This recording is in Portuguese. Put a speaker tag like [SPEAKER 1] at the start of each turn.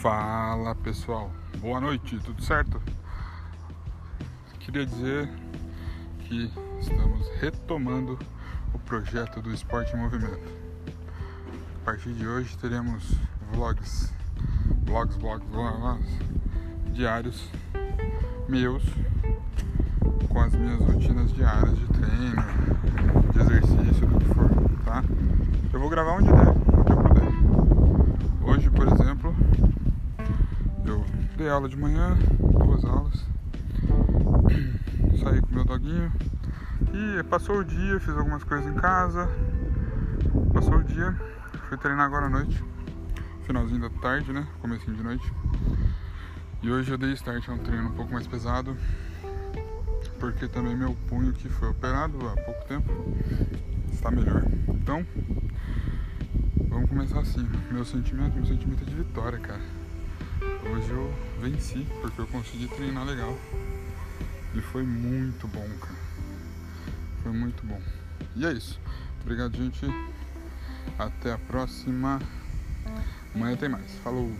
[SPEAKER 1] Fala pessoal, boa noite, tudo certo? Queria dizer que estamos retomando o projeto do Esporte em Movimento. A partir de hoje teremos vlogs, vlogs, vlogs, vlogs diários meus com as minhas rotinas diárias de treino, de exercício, do que for, tá? Eu vou gravar onde der, dei aula de manhã, duas aulas, saí com meu doguinho e passou o dia, fiz algumas coisas em casa, passou o dia, fui treinar agora à noite, finalzinho da tarde, né? Comecinho de noite. E hoje eu dei start a um treino um pouco mais pesado, porque também meu punho que foi operado há pouco tempo está melhor. Então, vamos começar assim. Meu sentimento, meu sentimento é de vitória, cara. Hoje eu venci porque eu consegui treinar legal. E foi muito bom, cara. Foi muito bom. E é isso. Obrigado, gente. Até a próxima. Amanhã tem mais. Falou!